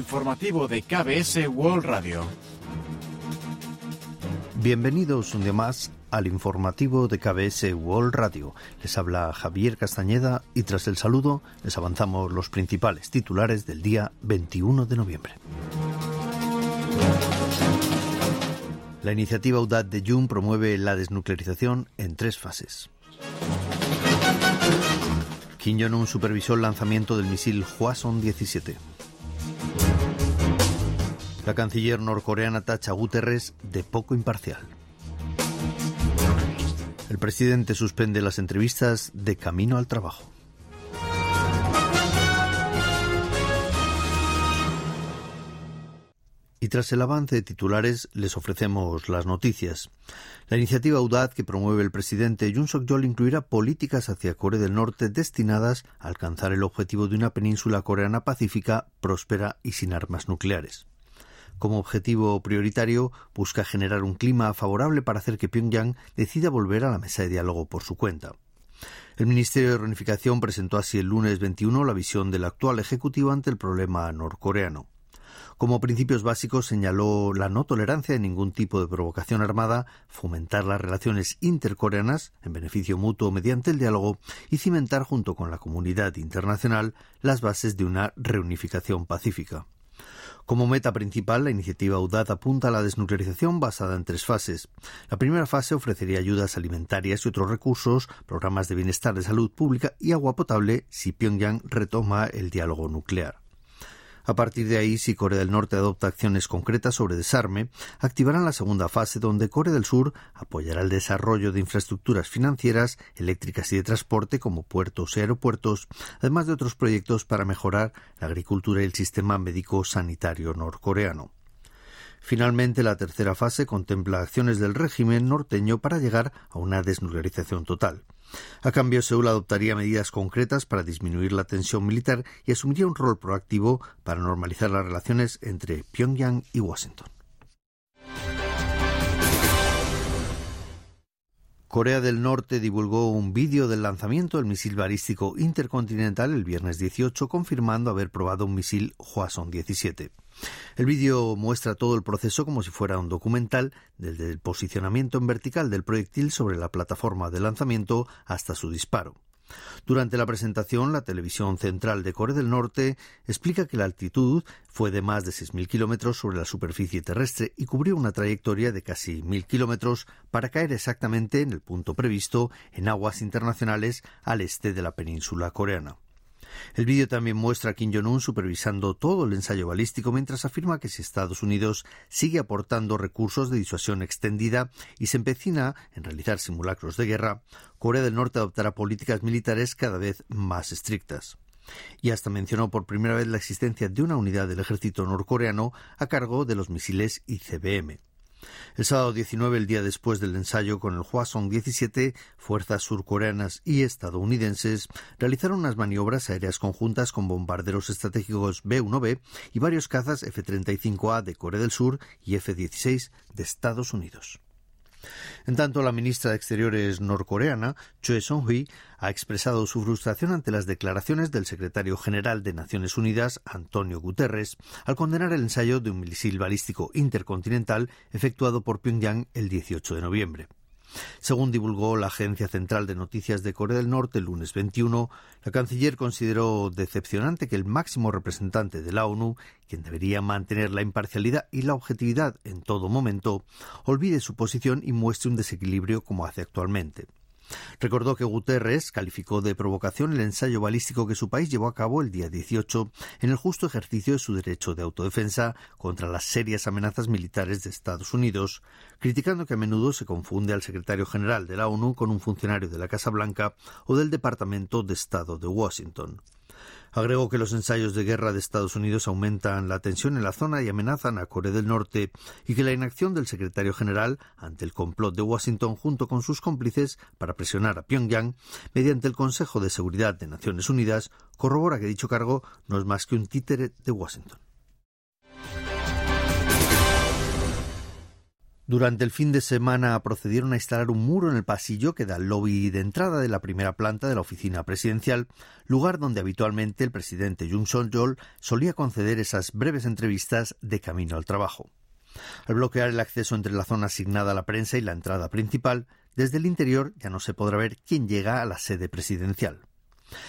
informativo de KBS World Radio. Bienvenidos un día más al informativo de KBS World Radio. Les habla Javier Castañeda y tras el saludo les avanzamos los principales titulares del día 21 de noviembre. La iniciativa UDAT de Jun promueve la desnuclearización en tres fases. Kim Jong-un supervisó el lanzamiento del misil Hwasong-17. La canciller norcoreana tacha Guterres de poco imparcial. El presidente suspende las entrevistas de camino al trabajo. Y tras el avance de titulares, les ofrecemos las noticias. La iniciativa UDAD que promueve el presidente Jun Suk-yeol incluirá políticas hacia Corea del Norte destinadas a alcanzar el objetivo de una península coreana pacífica, próspera y sin armas nucleares. Como objetivo prioritario, busca generar un clima favorable para hacer que Pyongyang decida volver a la mesa de diálogo por su cuenta. El Ministerio de Reunificación presentó así el lunes 21 la visión del actual Ejecutivo ante el problema norcoreano. Como principios básicos señaló la no tolerancia de ningún tipo de provocación armada, fomentar las relaciones intercoreanas en beneficio mutuo mediante el diálogo y cimentar junto con la comunidad internacional las bases de una reunificación pacífica. Como meta principal, la iniciativa UDAD apunta a la desnuclearización basada en tres fases. La primera fase ofrecería ayudas alimentarias y otros recursos, programas de bienestar de salud pública y agua potable si Pyongyang retoma el diálogo nuclear. A partir de ahí, si Corea del Norte adopta acciones concretas sobre desarme, activarán la segunda fase donde Corea del Sur apoyará el desarrollo de infraestructuras financieras, eléctricas y de transporte como puertos y aeropuertos, además de otros proyectos para mejorar la agricultura y el sistema médico sanitario norcoreano. Finalmente, la tercera fase contempla acciones del régimen norteño para llegar a una desnuclearización total. A cambio, Seúl adoptaría medidas concretas para disminuir la tensión militar y asumiría un rol proactivo para normalizar las relaciones entre Pyongyang y Washington. Corea del Norte divulgó un vídeo del lanzamiento del misil balístico intercontinental el viernes 18, confirmando haber probado un misil Hwasong-17. El vídeo muestra todo el proceso como si fuera un documental, desde el posicionamiento en vertical del proyectil sobre la plataforma de lanzamiento hasta su disparo. Durante la presentación, la televisión central de Corea del Norte explica que la altitud fue de más de 6.000 kilómetros sobre la superficie terrestre y cubrió una trayectoria de casi 1.000 kilómetros para caer exactamente en el punto previsto en aguas internacionales al este de la península coreana. El vídeo también muestra a Kim Jong-un supervisando todo el ensayo balístico mientras afirma que si Estados Unidos sigue aportando recursos de disuasión extendida y se empecina en realizar simulacros de guerra, Corea del Norte adoptará políticas militares cada vez más estrictas y hasta mencionó por primera vez la existencia de una unidad del ejército norcoreano a cargo de los misiles ICBM. El sábado 19, el día después del ensayo con el Hwasong-17, fuerzas surcoreanas y estadounidenses realizaron unas maniobras aéreas conjuntas con bombarderos estratégicos B-1B y varios cazas F-35A de Corea del Sur y F-16 de Estados Unidos. En tanto, la ministra de Exteriores norcoreana, Choi Song-hui, ha expresado su frustración ante las declaraciones del secretario general de Naciones Unidas, Antonio Guterres, al condenar el ensayo de un misil balístico intercontinental efectuado por Pyongyang el 18 de noviembre. Según divulgó la Agencia Central de Noticias de Corea del Norte el lunes 21, la canciller consideró decepcionante que el máximo representante de la ONU, quien debería mantener la imparcialidad y la objetividad en todo momento, olvide su posición y muestre un desequilibrio como hace actualmente. Recordó que Guterres calificó de provocación el ensayo balístico que su país llevó a cabo el día 18 en el justo ejercicio de su derecho de autodefensa contra las serias amenazas militares de Estados Unidos, criticando que a menudo se confunde al secretario general de la ONU con un funcionario de la Casa Blanca o del Departamento de Estado de Washington. Agregó que los ensayos de guerra de Estados Unidos aumentan la tensión en la zona y amenazan a Corea del Norte y que la inacción del secretario general ante el complot de Washington junto con sus cómplices para presionar a Pyongyang mediante el Consejo de Seguridad de Naciones Unidas corrobora que dicho cargo no es más que un títere de Washington. Durante el fin de semana procedieron a instalar un muro en el pasillo que da al lobby de entrada de la primera planta de la oficina presidencial, lugar donde habitualmente el presidente Jung Song-yeol solía conceder esas breves entrevistas de camino al trabajo. Al bloquear el acceso entre la zona asignada a la prensa y la entrada principal, desde el interior ya no se podrá ver quién llega a la sede presidencial.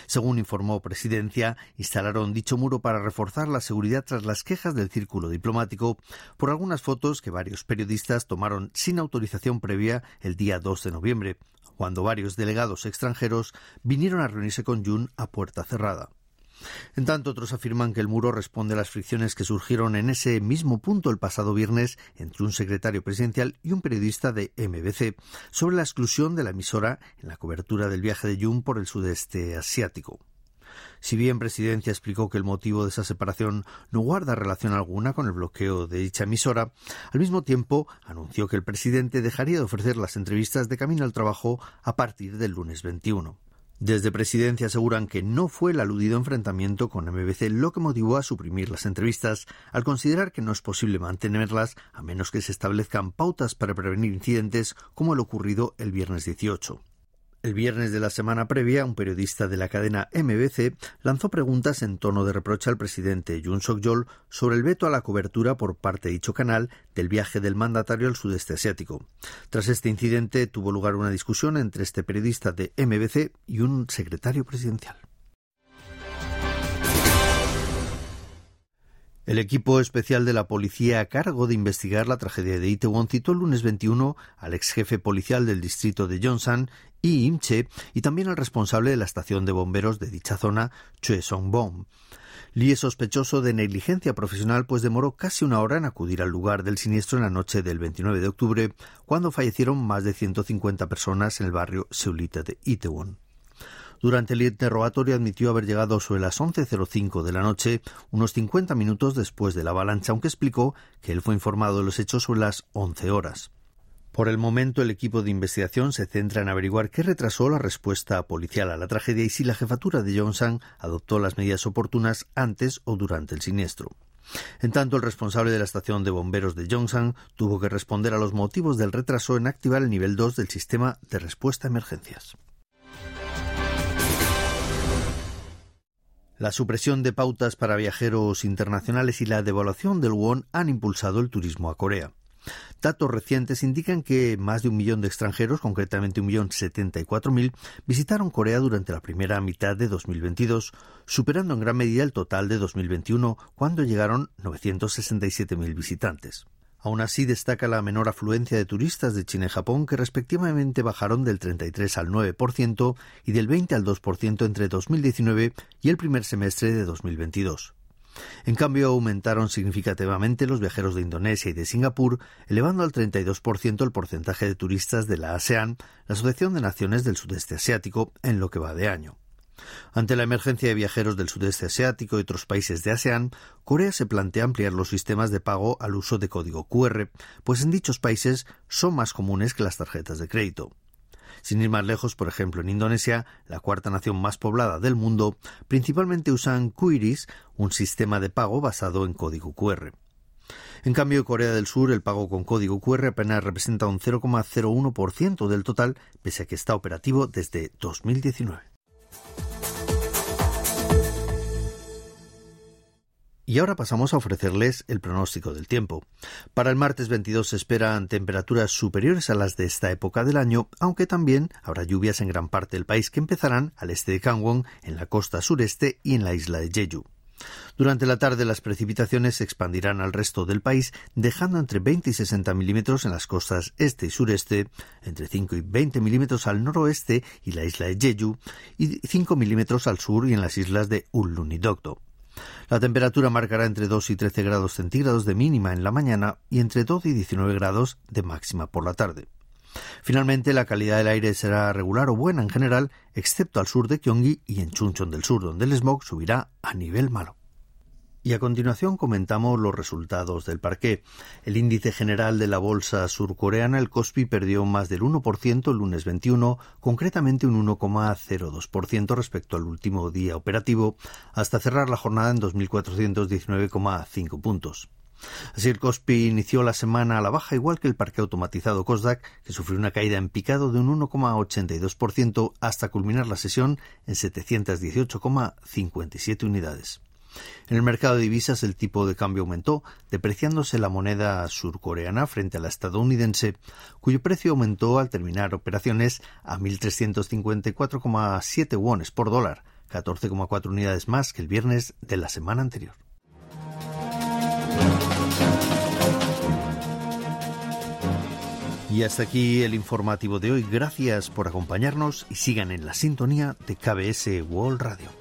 Según informó Presidencia, instalaron dicho muro para reforzar la seguridad tras las quejas del círculo diplomático por algunas fotos que varios periodistas tomaron sin autorización previa el día 2 de noviembre, cuando varios delegados extranjeros vinieron a reunirse con Jun a puerta cerrada. En tanto, otros afirman que el muro responde a las fricciones que surgieron en ese mismo punto el pasado viernes entre un secretario presidencial y un periodista de MBC sobre la exclusión de la emisora en la cobertura del viaje de Jun por el sudeste asiático. Si bien Presidencia explicó que el motivo de esa separación no guarda relación alguna con el bloqueo de dicha emisora, al mismo tiempo anunció que el presidente dejaría de ofrecer las entrevistas de camino al trabajo a partir del lunes 21. Desde Presidencia aseguran que no fue el aludido enfrentamiento con MBC lo que motivó a suprimir las entrevistas, al considerar que no es posible mantenerlas a menos que se establezcan pautas para prevenir incidentes como el ocurrido el viernes 18. El viernes de la semana previa, un periodista de la cadena MBC lanzó preguntas en tono de reproche al presidente Yoon Suk-yeol sobre el veto a la cobertura por parte de dicho canal del viaje del mandatario al sudeste asiático. Tras este incidente tuvo lugar una discusión entre este periodista de MBC y un secretario presidencial. El equipo especial de la policía a cargo de investigar la tragedia de Itaewon citó el lunes 21 al ex jefe policial del distrito de Yongsan y Imche y también al responsable de la estación de bomberos de dicha zona, Chue Song-bom. Lee es sospechoso de negligencia profesional pues demoró casi una hora en acudir al lugar del siniestro en la noche del 29 de octubre, cuando fallecieron más de 150 personas en el barrio Seulita de Itaewon. Durante el interrogatorio admitió haber llegado sobre las 11.05 de la noche, unos 50 minutos después de la avalancha, aunque explicó que él fue informado de los hechos sobre las 11 horas. Por el momento, el equipo de investigación se centra en averiguar qué retrasó la respuesta policial a la tragedia y si la jefatura de Johnson adoptó las medidas oportunas antes o durante el siniestro. En tanto, el responsable de la estación de bomberos de Johnson tuvo que responder a los motivos del retraso en activar el nivel 2 del sistema de respuesta a emergencias. La supresión de pautas para viajeros internacionales y la devaluación del won han impulsado el turismo a Corea. Datos recientes indican que más de un millón de extranjeros, concretamente un millón setenta y cuatro mil, visitaron Corea durante la primera mitad de 2022, superando en gran medida el total de 2021, cuando llegaron 967.000 visitantes. Aún así, destaca la menor afluencia de turistas de China y Japón, que respectivamente bajaron del 33 al 9% y del 20 al 2% entre 2019 y el primer semestre de 2022. En cambio, aumentaron significativamente los viajeros de Indonesia y de Singapur, elevando al 32% el porcentaje de turistas de la ASEAN, la Asociación de Naciones del Sudeste Asiático, en lo que va de año. Ante la emergencia de viajeros del sudeste asiático y otros países de ASEAN, Corea se plantea ampliar los sistemas de pago al uso de código QR, pues en dichos países son más comunes que las tarjetas de crédito. Sin ir más lejos, por ejemplo, en Indonesia, la cuarta nación más poblada del mundo, principalmente usan QRIS, un sistema de pago basado en código QR. En cambio, en Corea del Sur el pago con código QR apenas representa un 0,01% del total, pese a que está operativo desde 2019. Y ahora pasamos a ofrecerles el pronóstico del tiempo. Para el martes 22 se esperan temperaturas superiores a las de esta época del año, aunque también habrá lluvias en gran parte del país que empezarán al este de Gangwon, en la costa sureste y en la isla de Jeju. Durante la tarde las precipitaciones se expandirán al resto del país, dejando entre 20 y 60 milímetros en las costas este y sureste, entre 5 y 20 milímetros al noroeste y la isla de Jeju, y 5 milímetros al sur y en las islas de Ullun y Dokdo. La temperatura marcará entre 2 y 13 grados centígrados de mínima en la mañana y entre 12 y 19 grados de máxima por la tarde. Finalmente, la calidad del aire será regular o buena en general, excepto al sur de Gyeonggi y en Chuncheon del Sur, donde el smog subirá a nivel malo. Y a continuación comentamos los resultados del parqué. El índice general de la bolsa surcoreana, el Kospi, perdió más del 1% el lunes 21, concretamente un 1,02% respecto al último día operativo, hasta cerrar la jornada en 2.419,5 puntos. Así el Kospi inició la semana a la baja, igual que el parque automatizado Kosdaq, que sufrió una caída en picado de un 1,82% hasta culminar la sesión en 718,57 unidades. En el mercado de divisas el tipo de cambio aumentó, depreciándose la moneda surcoreana frente a la estadounidense, cuyo precio aumentó al terminar operaciones a 1.354,7 wones por dólar, 14,4 unidades más que el viernes de la semana anterior. Y hasta aquí el informativo de hoy. Gracias por acompañarnos y sigan en la sintonía de KBS World Radio.